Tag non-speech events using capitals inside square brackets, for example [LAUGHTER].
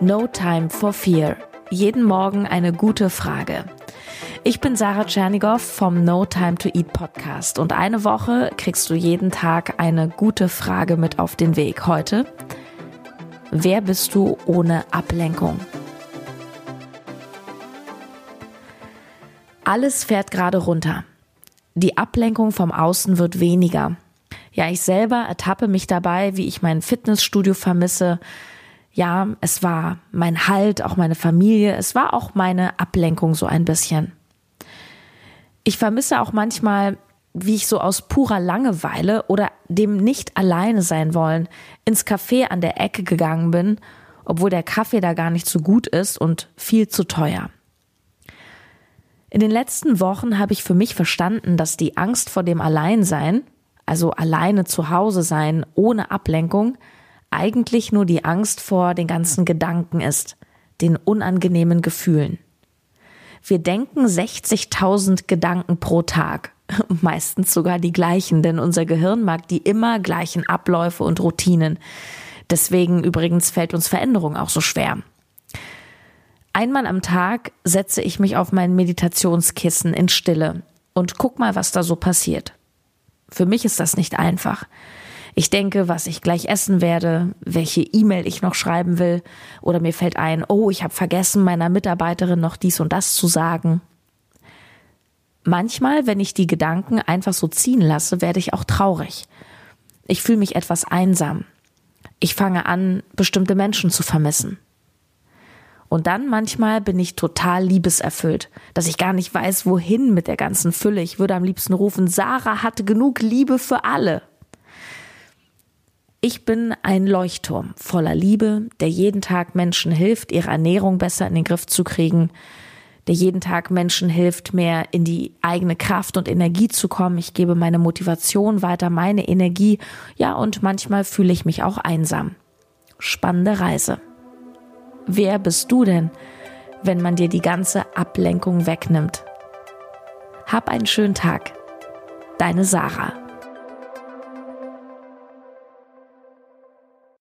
No Time for Fear. Jeden Morgen eine gute Frage. Ich bin Sarah Tschernigow vom No Time to Eat Podcast und eine Woche kriegst du jeden Tag eine gute Frage mit auf den Weg. Heute, wer bist du ohne Ablenkung? Alles fährt gerade runter. Die Ablenkung vom Außen wird weniger. Ja, ich selber ertappe mich dabei, wie ich mein Fitnessstudio vermisse. Ja, es war mein Halt, auch meine Familie, es war auch meine Ablenkung so ein bisschen. Ich vermisse auch manchmal, wie ich so aus purer Langeweile oder dem nicht alleine sein wollen ins Café an der Ecke gegangen bin, obwohl der Kaffee da gar nicht so gut ist und viel zu teuer. In den letzten Wochen habe ich für mich verstanden, dass die Angst vor dem Alleinsein, also alleine zu Hause sein, ohne Ablenkung, eigentlich nur die Angst vor den ganzen Gedanken ist, den unangenehmen Gefühlen. Wir denken 60.000 Gedanken pro Tag. [LAUGHS] Meistens sogar die gleichen, denn unser Gehirn mag die immer gleichen Abläufe und Routinen. Deswegen übrigens fällt uns Veränderung auch so schwer. Einmal am Tag setze ich mich auf mein Meditationskissen in Stille und guck mal, was da so passiert. Für mich ist das nicht einfach. Ich denke, was ich gleich essen werde, welche E-Mail ich noch schreiben will, oder mir fällt ein, oh, ich habe vergessen, meiner Mitarbeiterin noch dies und das zu sagen. Manchmal, wenn ich die Gedanken einfach so ziehen lasse, werde ich auch traurig. Ich fühle mich etwas einsam. Ich fange an, bestimmte Menschen zu vermissen. Und dann manchmal bin ich total liebeserfüllt, dass ich gar nicht weiß, wohin mit der ganzen Fülle. Ich würde am liebsten rufen, Sarah hatte genug Liebe für alle. Ich bin ein Leuchtturm voller Liebe, der jeden Tag Menschen hilft, ihre Ernährung besser in den Griff zu kriegen, der jeden Tag Menschen hilft, mehr in die eigene Kraft und Energie zu kommen. Ich gebe meine Motivation weiter, meine Energie. Ja, und manchmal fühle ich mich auch einsam. Spannende Reise. Wer bist du denn, wenn man dir die ganze Ablenkung wegnimmt? Hab einen schönen Tag. Deine Sarah.